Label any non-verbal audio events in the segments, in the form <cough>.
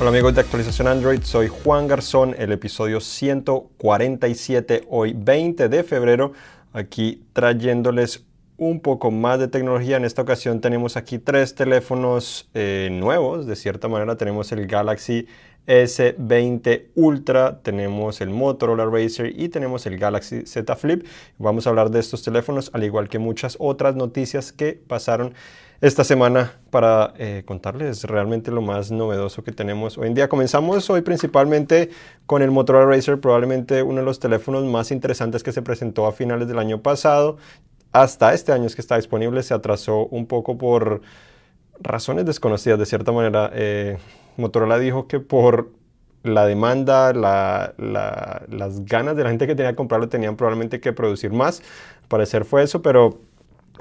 Hola amigos de actualización Android, soy Juan Garzón, el episodio 147, hoy 20 de febrero, aquí trayéndoles un poco más de tecnología. En esta ocasión tenemos aquí tres teléfonos eh, nuevos, de cierta manera tenemos el Galaxy S20 Ultra, tenemos el Motorola Racer y tenemos el Galaxy Z Flip. Vamos a hablar de estos teléfonos, al igual que muchas otras noticias que pasaron esta semana para eh, contarles realmente lo más novedoso que tenemos hoy en día. Comenzamos hoy principalmente con el Motorola Racer, probablemente uno de los teléfonos más interesantes que se presentó a finales del año pasado. Hasta este año es que está disponible, se atrasó un poco por razones desconocidas de cierta manera. Eh, Motorola dijo que por la demanda, las ganas de la gente que tenía que comprarlo tenían probablemente que producir más. Al parecer fue eso, pero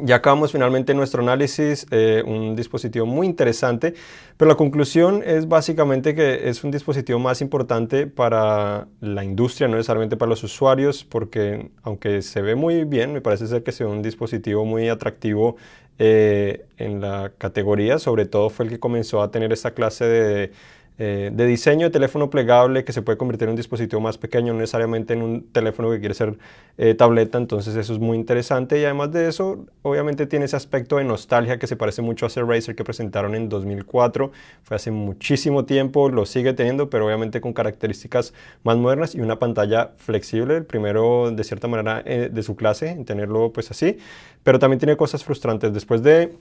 ya acabamos finalmente nuestro análisis, eh, un dispositivo muy interesante, pero la conclusión es básicamente que es un dispositivo más importante para la industria, no necesariamente para los usuarios, porque aunque se ve muy bien, me parece ser que sea un dispositivo muy atractivo eh, en la categoría, sobre todo fue el que comenzó a tener esta clase de eh, de diseño de teléfono plegable que se puede convertir en un dispositivo más pequeño, no necesariamente en un teléfono que quiere ser eh, tableta, entonces eso es muy interesante. Y además de eso, obviamente tiene ese aspecto de nostalgia que se parece mucho a ese Razer que presentaron en 2004, fue hace muchísimo tiempo, lo sigue teniendo, pero obviamente con características más modernas y una pantalla flexible, el primero de cierta manera eh, de su clase, en tenerlo pues así, pero también tiene cosas frustrantes, después de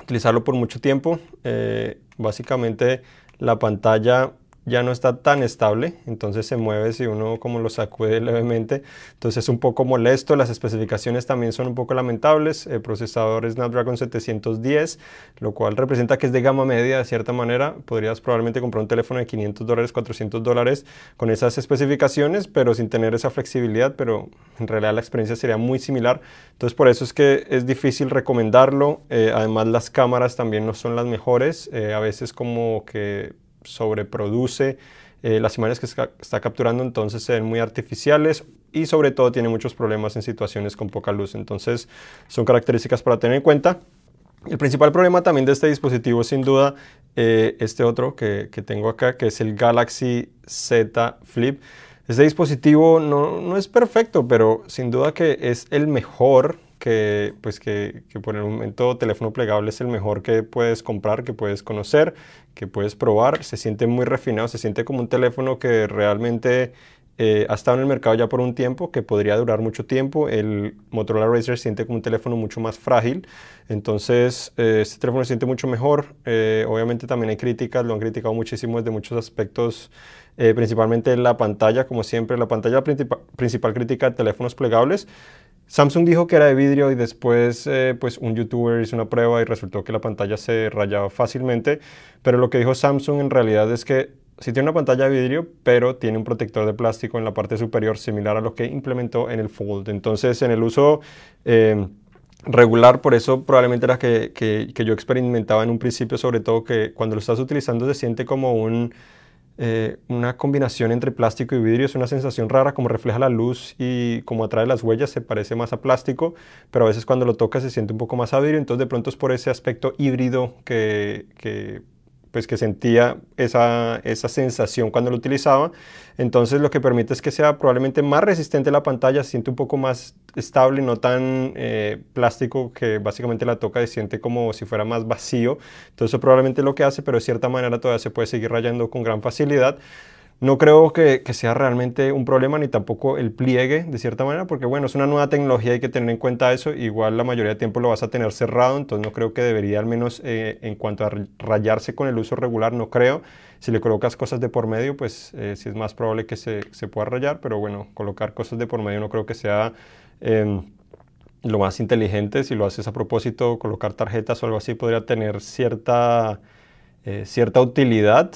utilizarlo por mucho tiempo, básicamente la pantalla ya no está tan estable, entonces se mueve si uno como lo sacude <laughs> levemente, entonces es un poco molesto, las especificaciones también son un poco lamentables, el procesador es Snapdragon 710, lo cual representa que es de gama media de cierta manera, podrías probablemente comprar un teléfono de 500 dólares, 400 dólares con esas especificaciones, pero sin tener esa flexibilidad, pero en realidad la experiencia sería muy similar, entonces por eso es que es difícil recomendarlo, eh, además las cámaras también no son las mejores, eh, a veces como que sobreproduce eh, las imágenes que está, capturando, entonces se ven muy artificiales y sobre todo tiene muchos problemas en situaciones con poca luz. Entonces son características para tener en cuenta. El principal problema también de este dispositivo sin duda eh, este otro que, que, tengo acá, que es el Galaxy Z Flip. Este dispositivo no, no, es perfecto, pero sin duda que es el mejor que, pues que, que, por el momento teléfono plegable es el mejor que puedes comprar, que puedes conocer, que puedes probar. Se siente muy refinado, se siente como un teléfono que realmente eh, ha estado en el mercado ya por un tiempo, que podría durar mucho tiempo. El Motorola Razr se siente como un teléfono mucho más frágil. Entonces, eh, este teléfono se siente mucho mejor. Eh, obviamente también hay críticas, lo han criticado muchísimo desde muchos aspectos, principalmente la pantalla, como siempre. La pantalla principal, principal crítica de teléfonos plegables Samsung dijo que era de vidrio y después eh, pues un youtuber hizo una prueba y resultó que la pantalla se rayaba fácilmente, pero lo que dijo Samsung en realidad es que sí tiene una pantalla de vidrio, pero tiene un protector de plástico en la parte superior similar a lo que implementó en el Fold. Entonces en el uso... Eh, regular, por eso probablemente era que, que, que yo experimentaba en un principio, sobre todo que cuando lo estás utilizando se siente como un, eh, una combinación entre plástico y vidrio. Es una sensación rara, como refleja la luz y como atrae las huellas, se parece más a plástico, pero a veces cuando lo tocas se siente un poco más a vidrio. Entonces de pronto es por ese aspecto híbrido que pues que sentía esa, esa, sensación cuando lo utilizaba. Entonces lo que permite es que sea probablemente más resistente la pantalla, se siente un poco más estable, no tan eh, plástico que básicamente la toca y siente como si fuera más vacío. Entonces eso probablemente lo que hace, pero de cierta manera todavía se puede seguir rayando con gran facilidad. No creo que, sea realmente un problema ni tampoco el pliegue de cierta manera, porque bueno, es una nueva tecnología, hay que tener en cuenta eso. Igual la mayoría de tiempo lo vas a tener cerrado, entonces no creo que debería, al menos eh, en cuanto a rayarse con el uso regular, no creo. Si le colocas cosas de por medio, pues eh, sí es más probable que se, pueda rayar, pero bueno, colocar cosas de por medio no creo que sea em, lo más inteligente. Si lo haces a propósito, colocar tarjetas o algo así podría tener cierta, eh, cierta utilidad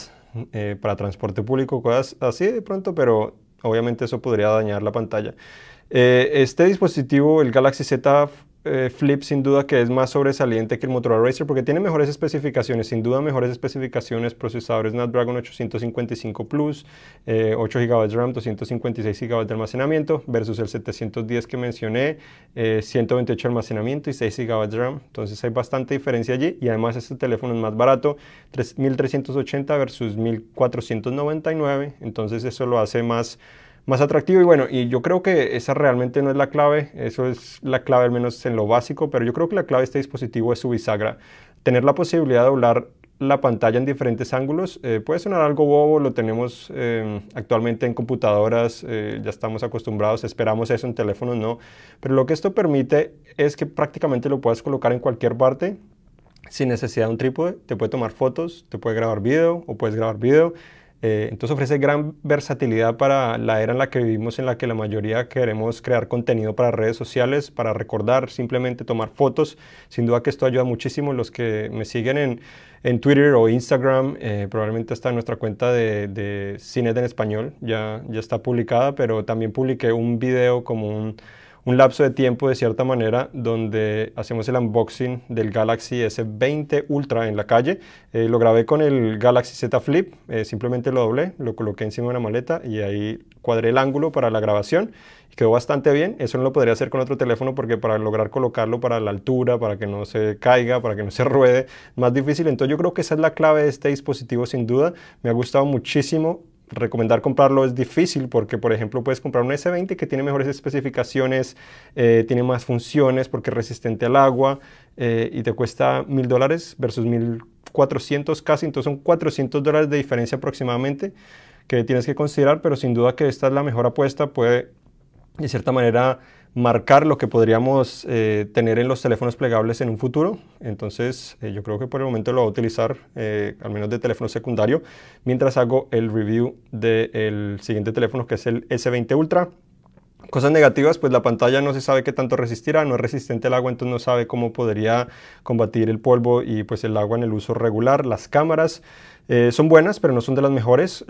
eh, para transporte público, cosas así de pronto, pero obviamente eso podría dañar la pantalla. Eh, este dispositivo, el Galaxy Z eh, Flip sin duda que es más sobresaliente que el Motorola Racer porque tiene mejores especificaciones, sin duda mejores especificaciones, procesadores Snapdragon 855 Plus, 8 GB de RAM, 256 GB de almacenamiento versus el 710 que mencioné, 128 de almacenamiento y 6 GB de RAM, entonces hay bastante diferencia allí y además este teléfono es más barato, 1380 versus 1499, entonces eso lo hace más más atractivo y bueno, y yo creo que esa realmente no es la clave, eso es la clave al menos en lo básico, pero yo creo que la clave de este dispositivo es su bisagra. Tener la posibilidad de doblar la pantalla en diferentes ángulos eh, puede sonar algo bobo, lo tenemos em, actualmente en computadoras, eh, ya estamos acostumbrados, esperamos eso en teléfonos, no, pero lo que esto permite es que prácticamente lo puedas colocar en cualquier parte sin necesidad de un trípode, te puede tomar fotos, te puede grabar video o puedes grabar video. Eh, entonces ofrece gran versatilidad para la era en la que vivimos, en la que la mayoría queremos crear contenido para redes sociales, para recordar, simplemente tomar fotos. Sin duda que esto ayuda muchísimo. Los que me siguen en, en Twitter o Instagram, eh, probablemente está en nuestra cuenta de, de en español, ya, ya está publicada, pero también publiqué un video como un un lapso de tiempo de cierta manera donde hacemos el unboxing del Galaxy S20 Ultra en la calle. Eh, lo grabé con el Galaxy Z Flip, eh, simplemente lo doblé, lo coloqué encima de una maleta y ahí cuadré el ángulo para la grabación quedó bastante bien. Eso no lo podría hacer con otro teléfono porque para lograr colocarlo para la altura, para que no se caiga, para que no se <laughs> ruede, más difícil. Entonces yo creo que esa es la clave de este dispositivo sin duda. Me ha gustado muchísimo recomendar comprarlo es difícil porque, por ejemplo, puedes comprar un S20 que tiene mejores especificaciones, eh, tiene más funciones porque es resistente al agua eh, y te cuesta mil dólares versus 1400 casi, entonces son 400 dólares de diferencia aproximadamente que tienes que considerar, pero sin duda que esta es la mejor apuesta, puede de cierta manera marcar lo que podríamos eh, tener en los teléfonos plegables en un futuro. Entonces eh, yo creo que por el momento lo voy a utilizar eh, al menos de teléfono secundario mientras hago el review del siguiente teléfono que es el S20 Ultra. Cosas negativas, pues la pantalla no se sabe qué tanto resistirá, no es resistente al agua, entonces no sabe cómo podría combatir el polvo y pues el agua en el uso regular. Las cámaras son buenas, pero no son de las mejores.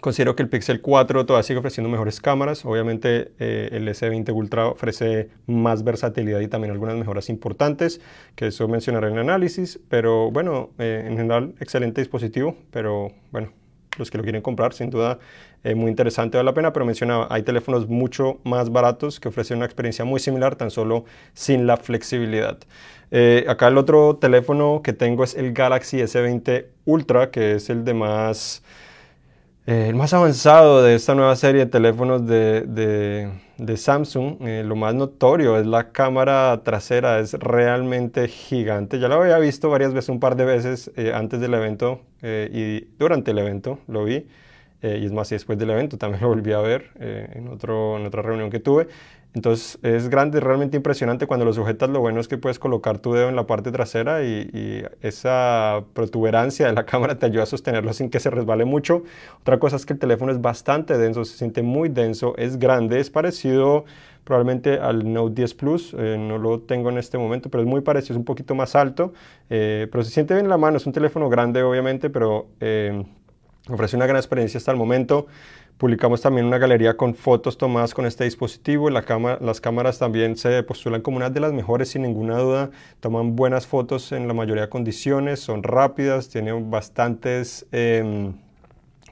Considero que el Pixel 4 todavía sigue ofreciendo mejores cámaras. Obviamente eh, el S20 Ultra ofrece más versatilidad y también algunas mejoras importantes, que eso mencionaré en el análisis. Pero bueno, eh, en general, excelente dispositivo. Pero bueno, los que lo quieren comprar, sin duda, eh, muy interesante, vale la pena. Pero mencionaba, hay teléfonos mucho más baratos que ofrecen una experiencia muy similar, tan solo sin la flexibilidad. acá el otro teléfono que tengo es el Galaxy S20 Ultra, que es el de más eh, el más avanzado de esta nueva serie de teléfonos de, de, Samsung, eh, lo más notorio es la cámara trasera, es realmente gigante. Ya lo había visto varias veces, un par de veces eh, antes del evento y durante el evento lo vi. y es más, y después del evento también <laughs> lo volví a ver en, otro, en otra reunión que tuve. Entonces es grande, realmente impresionante cuando lo sujetas. Lo bueno es que puedes colocar tu dedo en la parte trasera y, esa protuberancia de la <laughs> cámara te ayuda a sostenerlo sin que se resbale mucho. Otra cosa es que el teléfono es bastante denso, se siente muy denso, es grande, es parecido probablemente al Note 10 Plus, eh, no lo tengo en este momento, pero es muy parecido, es un poquito más alto, eh, pero se siente bien en la mano, es un teléfono grande obviamente, pero eh, ofrece una gran experiencia hasta el momento. Publicamos también una galería con fotos tomadas con este dispositivo. La las cámaras también se postulan como una de las mejores sin ninguna duda. Toman buenas fotos en la mayoría de condiciones, son rápidas, tienen bastantes em,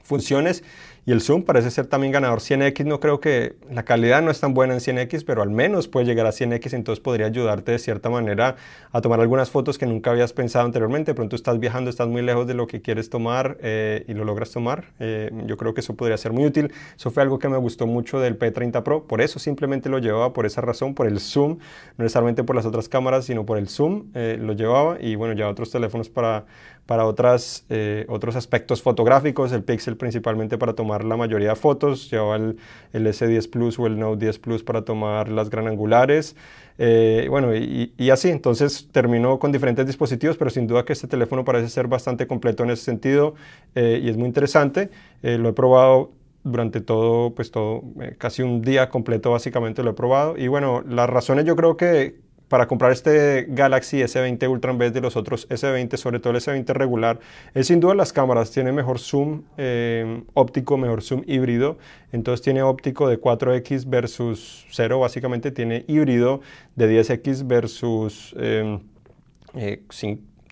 funciones y el zoom parece ser también ganador 100x. No creo que la calidad no es tan buena en 100x, pero al menos puede llegar a 100x, entonces podría ayudarte de cierta manera a tomar algunas fotos que nunca habías pensado anteriormente. De pronto estás viajando, estás muy lejos de lo que quieres tomar eh, y lo logras tomar. Eh, yo creo que eso podría ser muy útil. Eso fue algo que me gustó mucho del P30 Pro. Por eso simplemente lo llevaba, por esa razón, por el zoom, no necesariamente por las otras cámaras, sino por el zoom. Eh, lo llevaba y bueno, ya otros teléfonos para para otras, eh, otros aspectos fotográficos, el Pixel principalmente para tomar la mayoría de fotos, llevaba el, el S10 Plus o el Note 10 Plus para tomar las gran angulares, eh, bueno, y, así, entonces terminó con diferentes dispositivos, pero sin duda que este teléfono parece ser bastante completo en ese sentido eh, y es muy interesante, lo he probado durante todo, pues todo, casi un día completo básicamente lo he probado. Y bueno, las razones yo creo que para comprar este Galaxy S20 Ultra en vez de los otros S20, sobre todo el S20 regular, es sin duda las cámaras. Tiene mejor zoom eh, óptico, mejor zoom híbrido. Entonces tiene óptico de 4X versus 0, básicamente tiene híbrido de 10X versus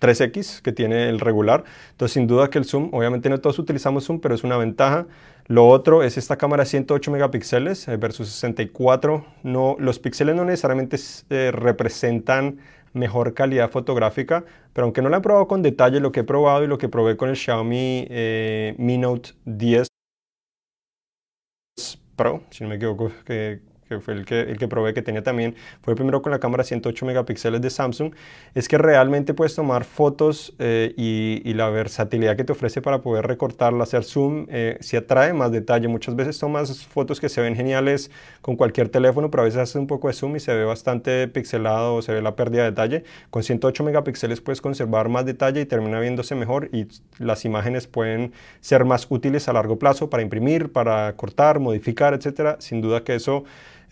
3X que tiene el regular. Entonces sin duda que el zoom, obviamente no todos utilizamos zoom, pero es una ventaja. Lo otro es esta cámara 108 megapíxeles eh, versus 64. No, los píxeles no necesariamente eh, representan mejor calidad fotográfica, pero aunque no la he probado con detalle, lo que he probado y lo que probé con el Xiaomi eh, Mi Note 10 Pro, si no me equivoco, que que fue el que, el que probé, que tenía también, fue primero con la cámara 108 megapíxeles de Samsung, es que realmente puedes tomar fotos eh, y, la versatilidad que te ofrece para poder recortarla, hacer zoom, eh, si atrae más detalle. Muchas veces tomas fotos que se ven geniales con cualquier teléfono, pero a veces haces un poco de zoom y se ve bastante pixelado o se ve la pérdida de detalle. Con 108 megapíxeles puedes conservar más detalle y termina viéndose mejor y las imágenes pueden ser más útiles a largo plazo para imprimir, para cortar, modificar, etcétera. Sin duda que eso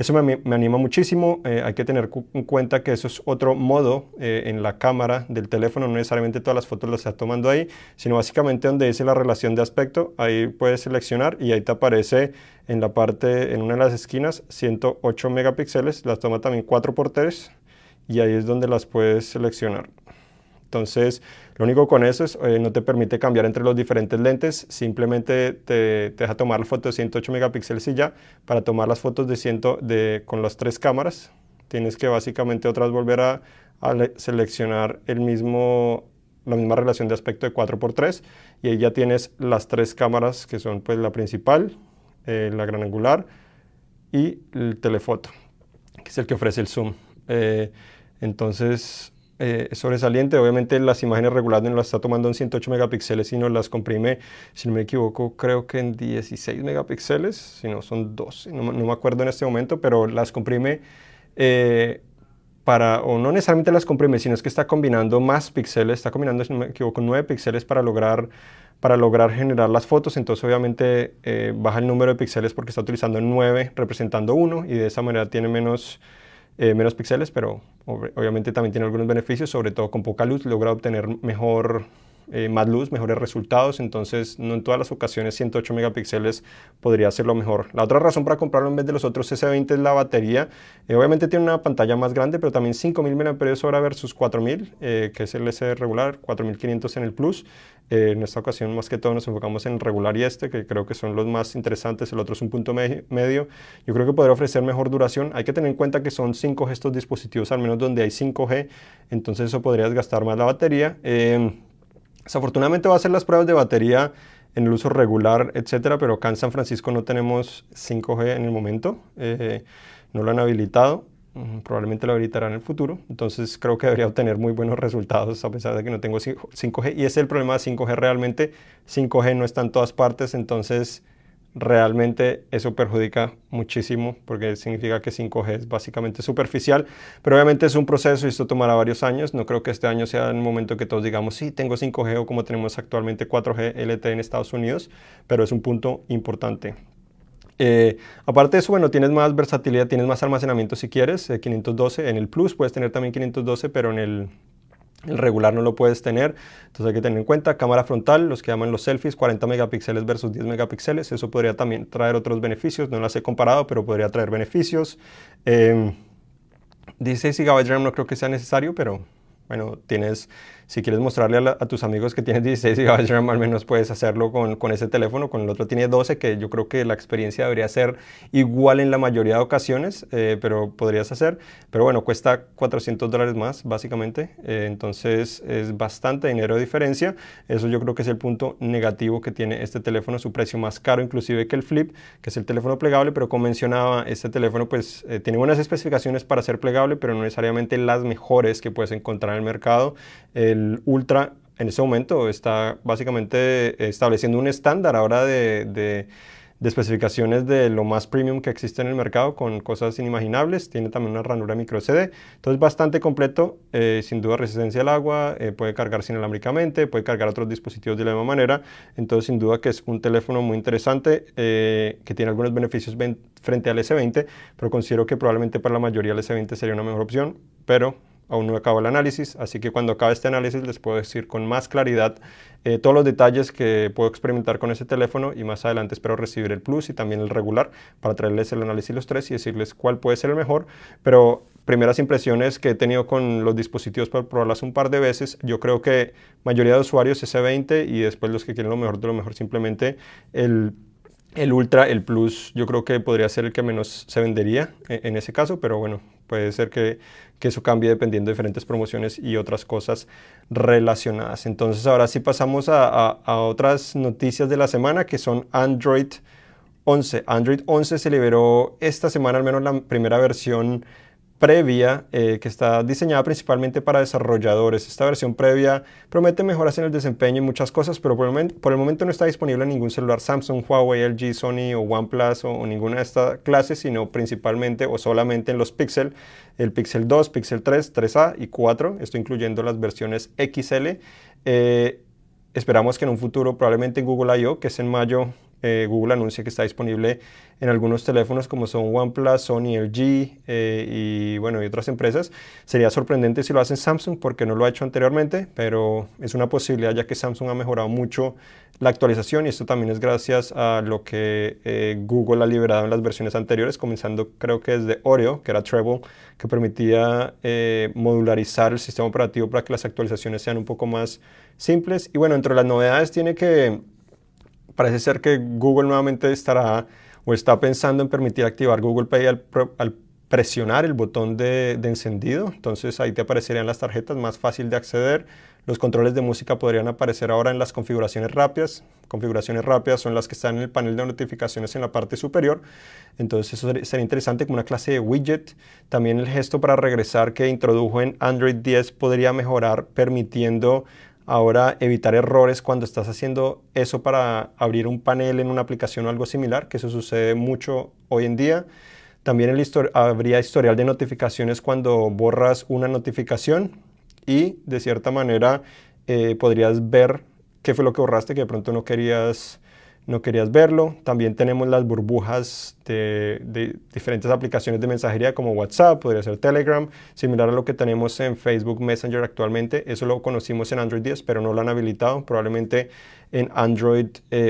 eso me, anima muchísimo. Eh, hay que tener en cuenta que eso es otro modo eh, en la cámara del teléfono. No necesariamente todas las fotos las está tomando ahí, sino básicamente donde dice la relación de aspecto. Ahí puedes seleccionar y ahí te aparece en la parte, en una de las esquinas, 108 megapíxeles. Las toma también 4x3 y ahí es donde las puedes seleccionar. Entonces, lo único con eso es eh, no te permite cambiar entre los diferentes lentes, simplemente te, deja tomar la foto de 108 megapíxeles y ya. Para tomar las fotos de 100, de, con las tres cámaras, tienes que básicamente otras volver a, seleccionar el mismo, la misma relación de aspecto de 4x3 y ahí ya tienes las tres cámaras que son pues la principal, eh, la gran angular y el telefoto, que es el que ofrece el zoom. Eh, entonces, eh, sobresaliente. Obviamente las imágenes regulares no las está tomando en 108 megapíxeles, sino las comprime, si no me equivoco, creo que en 16 megapíxeles, si no son 12, no, me acuerdo en este momento, pero las comprime eh, para, o no necesariamente las comprime, sino es que está combinando más píxeles, está combinando, si no me equivoco, 9 píxeles para lograr para lograr generar las fotos, entonces obviamente eh, baja el número de píxeles porque está utilizando 9 representando 1 y de esa manera tiene menos eh, menos píxeles, pero obviamente también tiene algunos beneficios, sobre todo con poca luz logra obtener mejor, eh, más luz, mejores resultados, entonces no en todas las ocasiones 108 megapíxeles podría ser lo mejor. La otra razón para comprarlo en vez de los otros S20 es la batería, eh, obviamente tiene una pantalla más grande, pero también 5000 mAh versus 4000, que es el S regular, 4500 en el Plus, eh, en esta ocasión, más que todo, nos enfocamos en regular y este, que creo que son los más interesantes. El otro es un punto medio. Yo creo que podría ofrecer mejor duración. Hay que tener en cuenta que son 5G estos dispositivos, al menos donde hay 5G, entonces eso podría desgastar más la batería. Eh, desafortunadamente va a ser las pruebas de batería en el uso regular, etcétera, pero acá en San Francisco no tenemos 5G en el momento, eh, no lo han habilitado probablemente lo habilitará en el futuro. Entonces creo que debería obtener muy buenos resultados a pesar de que no tengo 5G. Y ese es el problema de 5G realmente. 5G no está en todas partes, entonces realmente eso perjudica muchísimo porque significa que 5G es básicamente superficial, pero obviamente es un proceso y esto tomará varios años. No creo que este año sea el momento que todos digamos, sí, tengo 5G o como tenemos actualmente 4G LTE en Estados Unidos, pero es un punto importante. Eh, aparte de eso, bueno, tienes más versatilidad, tienes más almacenamiento si quieres, 512. Eh, en el Plus puedes tener también 512, pero en el, regular no lo puedes tener. Entonces hay que tener en cuenta cámara frontal, los que llaman los selfies, 40 megapíxeles versus 10 megapíxeles. Eso podría también traer otros beneficios. No las he comparado, pero podría traer beneficios. 16 GB RAM no creo que sea necesario, pero bueno, tienes si quieres mostrarle a, tus amigos que tienes <laughs> 16 GB RAM, al menos puedes hacerlo con, con, ese teléfono. Con el otro tiene 12, que yo creo que la experiencia debería ser igual en la mayoría de ocasiones, eh, pero podrías hacer. Pero bueno, cuesta 400 dólares más, básicamente. Eh, entonces es bastante dinero de diferencia. Eso yo creo que es el punto negativo que tiene este teléfono, su precio más caro inclusive que el Flip, que es el teléfono plegable, pero como mencionaba, este teléfono pues eh, tiene buenas especificaciones para ser plegable, pero no necesariamente las mejores que puedes encontrar en el mercado. El Ultra en ese momento está básicamente estableciendo un estándar ahora de, especificaciones de lo más premium que existe en el mercado con cosas inimaginables. Tiene también una ranura micro CD. Entonces bastante completo, eh, sin duda resistencia al agua, eh, puede cargar sin inalámbricamente, puede cargar otros dispositivos de la misma manera. Entonces sin duda que es un teléfono muy interesante eh, que tiene algunos beneficios frente al S20, pero considero que probablemente para la mayoría el S20 sería una mejor opción, pero aún no acabo el análisis, así que cuando acabe este análisis les puedo decir con más claridad eh, todos los detalles que puedo experimentar con ese teléfono y más adelante espero recibir el Plus y también el regular para traerles el análisis los tres y decirles cuál puede ser el mejor, pero primeras impresiones que he tenido con los dispositivos para probarlas un par de veces, yo creo que mayoría de usuarios S20 y después los que quieren lo mejor de lo mejor simplemente el el Ultra, el Plus, yo creo que podría ser el que menos se vendería eh, en, ese caso, pero bueno, puede ser que, eso cambie dependiendo de diferentes promociones y otras cosas relacionadas. Entonces ahora sí pasamos a, a otras noticias de la semana que son Android 11. Android 11 se liberó esta semana, al menos la primera versión previa eh, que está diseñada principalmente para desarrolladores. Esta versión previa promete mejoras en el desempeño y muchas cosas, pero por el, momento, no está disponible en ningún celular Samsung, Huawei, LG, Sony o OnePlus o, ninguna de estas clases, sino principalmente o solamente en los Pixel, el Pixel 2, Pixel 3, 3A y 4, esto incluyendo las versiones XL. Eh, esperamos que en un futuro, probablemente en Google I.O., que es en mayo, eh, Google anuncia que está disponible en algunos teléfonos como son OnePlus, Sony, LG eh, y bueno y otras empresas. Sería sorprendente si lo hacen Samsung porque no lo ha hecho anteriormente, pero es una posibilidad ya que Samsung ha mejorado mucho la actualización y esto también es gracias a lo que eh, Google ha liberado en las versiones anteriores, comenzando creo que desde Oreo, que era Treble, que permitía modularizar el sistema operativo para que las actualizaciones sean un poco más simples. Y bueno, entre las novedades tiene que parece ser que Google nuevamente estará o está pensando en permitir activar Google Pay al, presionar el botón de, encendido. Entonces ahí te aparecerían las tarjetas, más fácil de acceder. Los controles de música podrían aparecer ahora en las configuraciones rápidas. Configuraciones rápidas son las que están en el panel de notificaciones en la parte superior. Entonces eso sería interesante como una clase de widget. También el gesto para regresar que introdujo en Android 10 podría mejorar permitiendo Ahora, evitar errores cuando estás haciendo eso para abrir un panel en una aplicación o algo similar, que eso sucede mucho hoy en día. También el habría historial de notificaciones cuando borras una notificación y de cierta manera eh, podrías ver qué fue lo que borraste que de pronto no querías no querías verlo. También tenemos las burbujas de, diferentes aplicaciones de mensajería como WhatsApp, podría ser Telegram, similar a lo que tenemos en Facebook Messenger actualmente. Eso lo conocimos en Android 10, pero no lo han habilitado. Probablemente en Android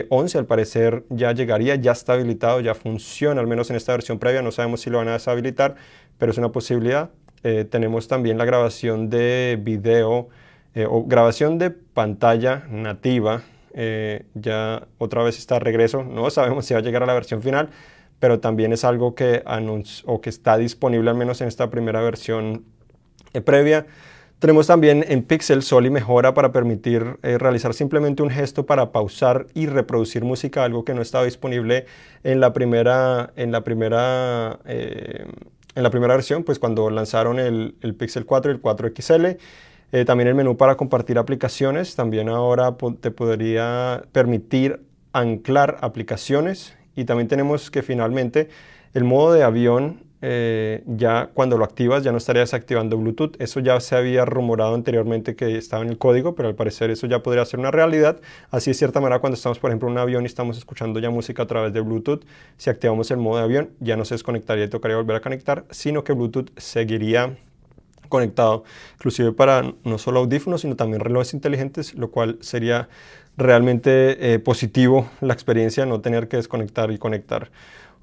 11 eh, al parecer ya llegaría, ya está habilitado, ya funciona, al menos en esta versión previa. No sabemos si lo van a deshabilitar, pero es una posibilidad. Eh, tenemos también la grabación de video eh, o grabación de pantalla nativa eh, ya otra vez está de regreso. No sabemos si va a llegar a la versión final, pero también es algo que, o que está disponible al menos en esta primera versión eh, previa. Tenemos también en Pixel Sol y mejora para permitir eh, realizar simplemente un gesto para pausar y reproducir música, algo que no estaba disponible en la primera, en la primera, en la primera versión, pues cuando lanzaron el, el Pixel 4 y el 4 XL. Eh, también el menú para compartir aplicaciones, también ahora te podría permitir anclar aplicaciones y también tenemos que finalmente el modo de avión, eh, ya cuando lo activas ya no estarías activando Bluetooth. Eso ya se había rumorado anteriormente que estaba en el código, pero al parecer eso ya podría ser una realidad. Así de cierta manera cuando estamos por ejemplo en un avión y estamos escuchando ya música a través de Bluetooth, si activamos el modo de avión ya no se desconectaría y tocaría volver a conectar, sino que Bluetooth seguiría conectado, inclusive para no solo audífonos, sino también relojes inteligentes, lo cual sería realmente eh, positivo la experiencia, no tener que desconectar y conectar.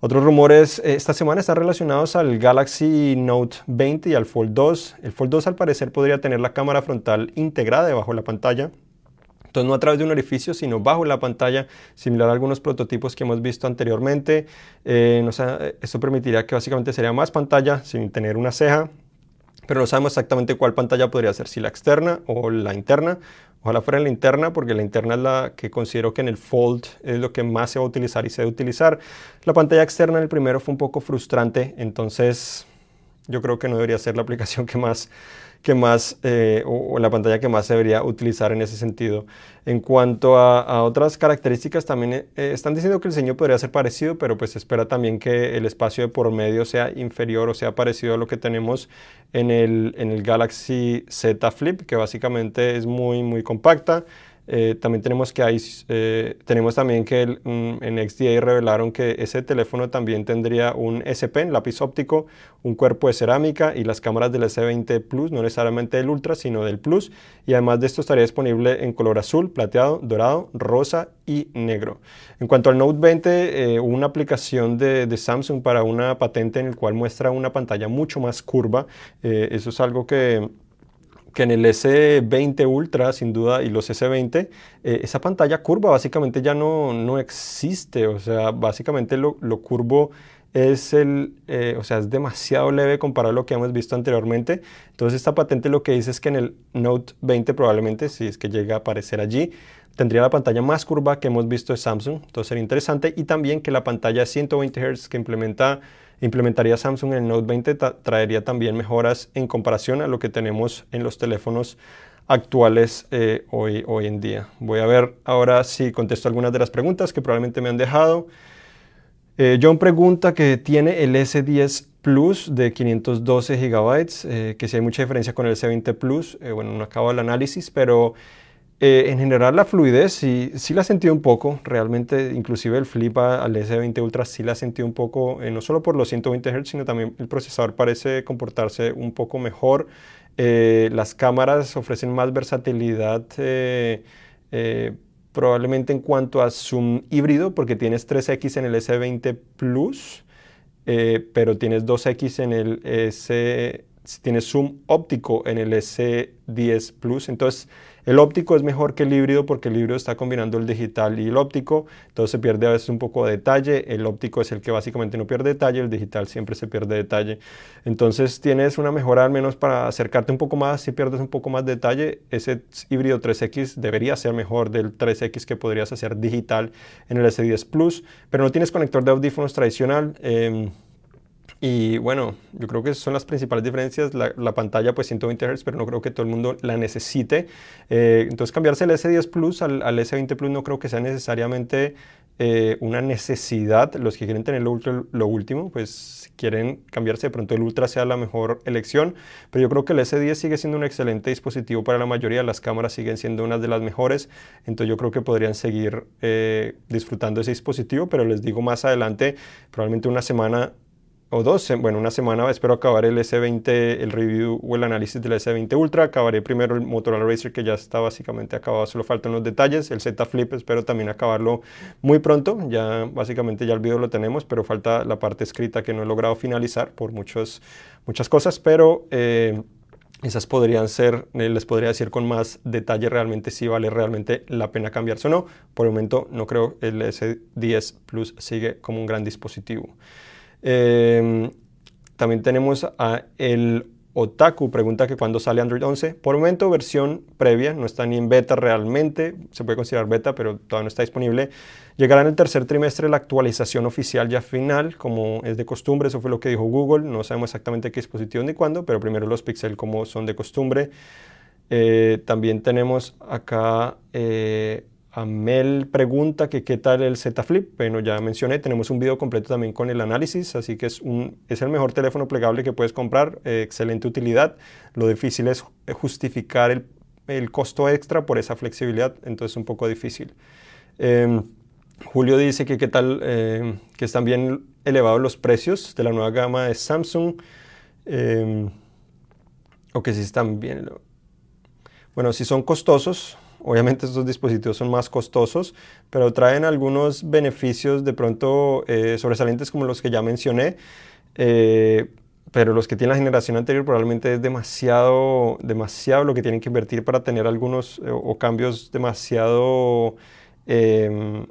Otros rumores eh, esta semana están relacionados al Galaxy Note 20 y al Fold 2. El Fold 2 al parecer podría tener la cámara frontal integrada debajo de la pantalla. Entonces no a través de un orificio, sino bajo la pantalla, similar a algunos prototipos que hemos visto anteriormente. Eh, esto permitiría que básicamente sería más pantalla sin tener una ceja pero no sabemos exactamente cuál pantalla podría ser, si la externa o la interna. Ojalá fuera la interna, porque la interna es la que considero que en el Fold es lo que más se va a utilizar y se debe utilizar. La pantalla externa en el primero fue un poco frustrante, entonces yo creo que no debería ser la <laughs> aplicación que más, que más, eh, o, la pantalla que más se debería utilizar en ese sentido. En cuanto a, otras características, también eh, están diciendo que el diseño podría ser parecido, pero pues se espera también que el espacio de por medio sea inferior o sea parecido a lo que tenemos en el, en el Galaxy Z Flip, que básicamente es muy, muy compacta. Eh, también tenemos que hay, eh, tenemos también que en XDA revelaron que ese teléfono también tendría un S lápiz óptico, un cuerpo de cerámica y las cámaras del S20 Plus, no necesariamente del Ultra, sino del Plus. Y además de esto estaría disponible en color azul, plateado, dorado, rosa y negro. En cuanto al Note 20, eh, una aplicación de, de, Samsung para una patente en el cual muestra una pantalla mucho más curva. eso es algo que que en el S20 Ultra, sin duda, y los S20, eh, esa pantalla curva básicamente ya no, no existe. O sea, básicamente lo, lo curvo es, el, eh, o sea, es demasiado leve comparado a lo que hemos visto anteriormente. Entonces esta patente lo que dice es que en el Note 20 probablemente, si es que llega a aparecer allí, tendría la pantalla más curva que hemos visto de Samsung. Entonces sería interesante. Y también que la pantalla 120 Hz que implementa implementaría Samsung en el Note 20 traería también mejoras en comparación a lo que tenemos en los teléfonos actuales eh, hoy, hoy en día. Voy a ver ahora si contesto algunas de las preguntas que probablemente me han dejado. Eh, John pregunta que tiene el S10 Plus de 512 GB, eh, que si hay mucha diferencia con el S20 Plus. bueno, no acabo el análisis, pero eh, en general la fluidez sí, sí la sentí un poco, realmente inclusive el flip al S20 Ultra sí la sentí un poco, eh, no solo por los 120 Hz, sino también el procesador parece comportarse un poco mejor. Eh, las cámaras ofrecen más versatilidad probablemente en cuanto a zoom híbrido, porque tienes 3X en el S20 Plus, pero tienes 2X en el S, tienes zoom óptico en el S10 Plus, entonces el óptico es mejor que el híbrido porque el híbrido está combinando el digital y el óptico, entonces se pierde a veces un poco de detalle. El óptico es el que básicamente no pierde detalle, el digital siempre se pierde detalle. Entonces tienes una mejora al menos para acercarte un poco más, si pierdes un poco más de detalle, ese híbrido 3X debería ser mejor del 3X que podrías hacer digital en el S10 Plus, pero no tienes conector de audífonos tradicional. Em, y bueno, yo creo que son las principales diferencias. La, pantalla pues 120 Hz, pero no creo que todo el mundo la necesite. Eh, entonces cambiarse el S10 Plus al, S20 Plus no creo que sea necesariamente eh, una necesidad. Los que quieren tener lo, lo, último, pues quieren cambiarse de pronto el Ultra sea la mejor elección. Pero yo creo que el S10 sigue siendo un excelente dispositivo para la mayoría. Las cámaras siguen siendo unas de las mejores. Entonces yo creo que podrían seguir eh, disfrutando ese dispositivo. Pero les digo más adelante, probablemente una semana o dos, bueno, una semana espero acabar el S20, el review o el análisis del S20 Ultra. Acabaré primero el Motorola Racer que ya está básicamente acabado, solo faltan los detalles. El Z Flip espero también acabarlo muy pronto. Ya básicamente ya el video lo tenemos, pero falta la parte escrita que no he logrado finalizar por muchos, muchas cosas, pero... Eh, esas podrían ser, eh, les podría decir con más detalle realmente si vale realmente la pena cambiarse o no. Por el momento no creo el S10 Plus sigue como un gran dispositivo. Em, también tenemos a el Otaku, pregunta que cuándo sale Android 11. Por momento, versión previa, no está ni en beta realmente, se puede considerar beta, pero todavía no está disponible. Llegará en el tercer trimestre la actualización oficial ya final, como es de costumbre, eso fue lo que dijo Google. No sabemos exactamente qué dispositivo ni cuándo, pero primero los Pixel como son de costumbre. Eh, también tenemos acá eh, Amel pregunta que qué tal el Z Flip. Bueno, ya mencioné, tenemos un video completo también con el análisis, así que es, un, es el mejor teléfono plegable que puedes comprar, eh, excelente utilidad. Lo difícil es justificar el, el, costo extra por esa flexibilidad, entonces es un poco difícil. Em, Julio dice que qué tal, em, que están bien elevados los precios de la nueva gama de Samsung, em, o que sí están bien. Bueno, si son costosos, Obviamente estos dispositivos son más costosos, pero traen algunos beneficios de pronto eh, sobresalientes como los que ya mencioné. Eh, pero los que tienen la generación anterior probablemente es demasiado, demasiado lo que tienen que invertir para tener algunos eh, o cambios demasiado em,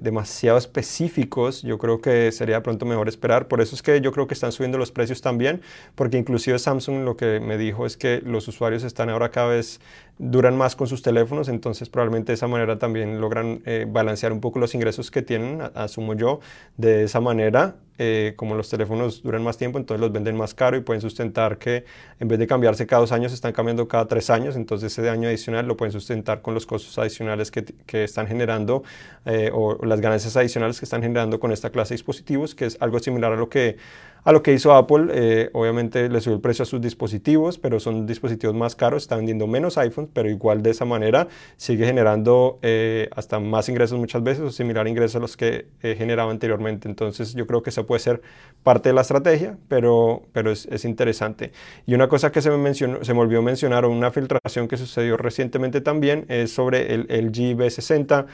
demasiado específicos, yo creo que sería pronto mejor esperar. Por eso es que yo creo que están subiendo los precios también, porque inclusive Samsung lo que me dijo es que los usuarios están ahora cada vez duran más con sus teléfonos, entonces probablemente de esa manera también logran eh, balancear un poco los ingresos que tienen, asumo yo, de esa manera, eh, como los teléfonos duran más tiempo, entonces los venden más caro y pueden sustentar que en vez de cambiarse cada dos años, están cambiando cada tres años, entonces ese año adicional lo pueden sustentar con los costos adicionales que, que están generando eh, o las ganancias adicionales que están generando con esta clase de dispositivos, que es algo similar a lo que a lo que hizo Apple, eh, obviamente le subió el precio a sus dispositivos, pero son dispositivos más caros, está vendiendo menos iPhones, pero igual de esa manera sigue generando eh, hasta más ingresos muchas veces o similar ingresos a los que eh, generaba anteriormente. Entonces yo creo que eso puede ser parte de la estrategia, pero, pero es, es interesante. Y una cosa que se me, mencionó, se me olvidó mencionar, o una filtración que sucedió recientemente también, es sobre el LG V60.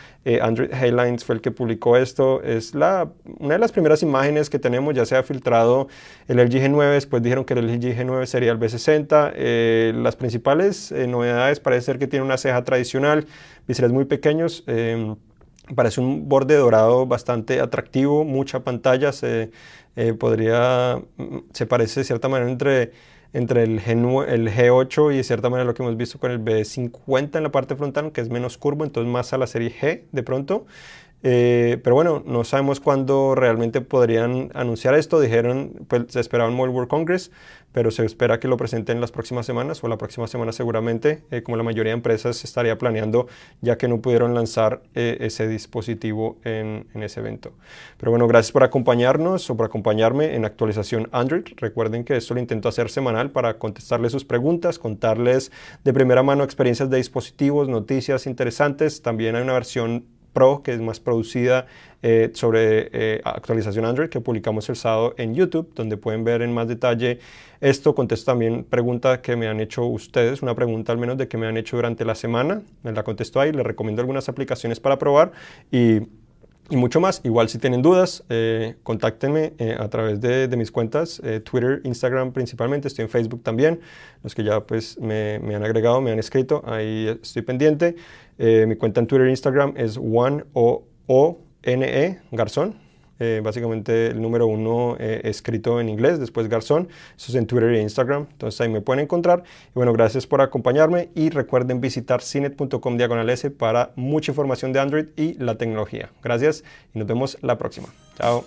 Android Headlines fue el que publicó esto. Es la, una de las primeras imágenes que tenemos, ya se ha filtrado el LG G9, después dijeron que el LG G9 sería el B60. Eh, las principales eh, novedades parece ser que tiene una ceja tradicional, biseles muy pequeños. Em, parece un borde dorado bastante atractivo, mucha pantalla, se, eh, podría, mm, se parece de cierta manera entre, entre el, G el G8 y de cierta manera lo que hemos visto con el B50 en la parte frontal, que es menos curvo, entonces más a la serie G de pronto. Eh, pero bueno, no sabemos cuándo realmente podrían anunciar esto. Dijeron, pues se esperaba un Mobile World Congress, pero se espera que lo presenten las próximas semanas o la próxima semana seguramente, eh, como la mayoría de empresas estaría planeando, ya que no pudieron lanzar eh, ese dispositivo en, en, ese evento. Pero bueno, gracias por acompañarnos o por acompañarme en actualización Android. Recuerden que esto lo intento hacer semanal para contestarles sus preguntas, contarles de primera mano experiencias de dispositivos, noticias interesantes. También hay una versión Pro, que es más producida eh, sobre eh, actualización Android, que publicamos el sábado en YouTube, donde pueden ver en más detalle esto. Contesto también preguntas que me han hecho ustedes, una pregunta al menos de que me han hecho durante la semana. Me la contesto ahí, les recomiendo algunas aplicaciones para probar y y mucho más. Igual si tienen dudas, eh, contáctenme eh, a través de, mis cuentas, eh, Twitter, Instagram principalmente, estoy en Facebook también, los que ya pues me, me han agregado, me han escrito, ahí estoy pendiente. mi cuenta en Twitter e Instagram es one o, o n e Garzón, eh, básicamente el número uno eh, escrito en inglés, después Garzón, eso es en Twitter e Instagram, entonces ahí me pueden encontrar. Y bueno, gracias por acompañarme y recuerden visitar cinet.com diagonal S para mucha información de Android y la tecnología. Gracias y nos vemos la próxima. Chao.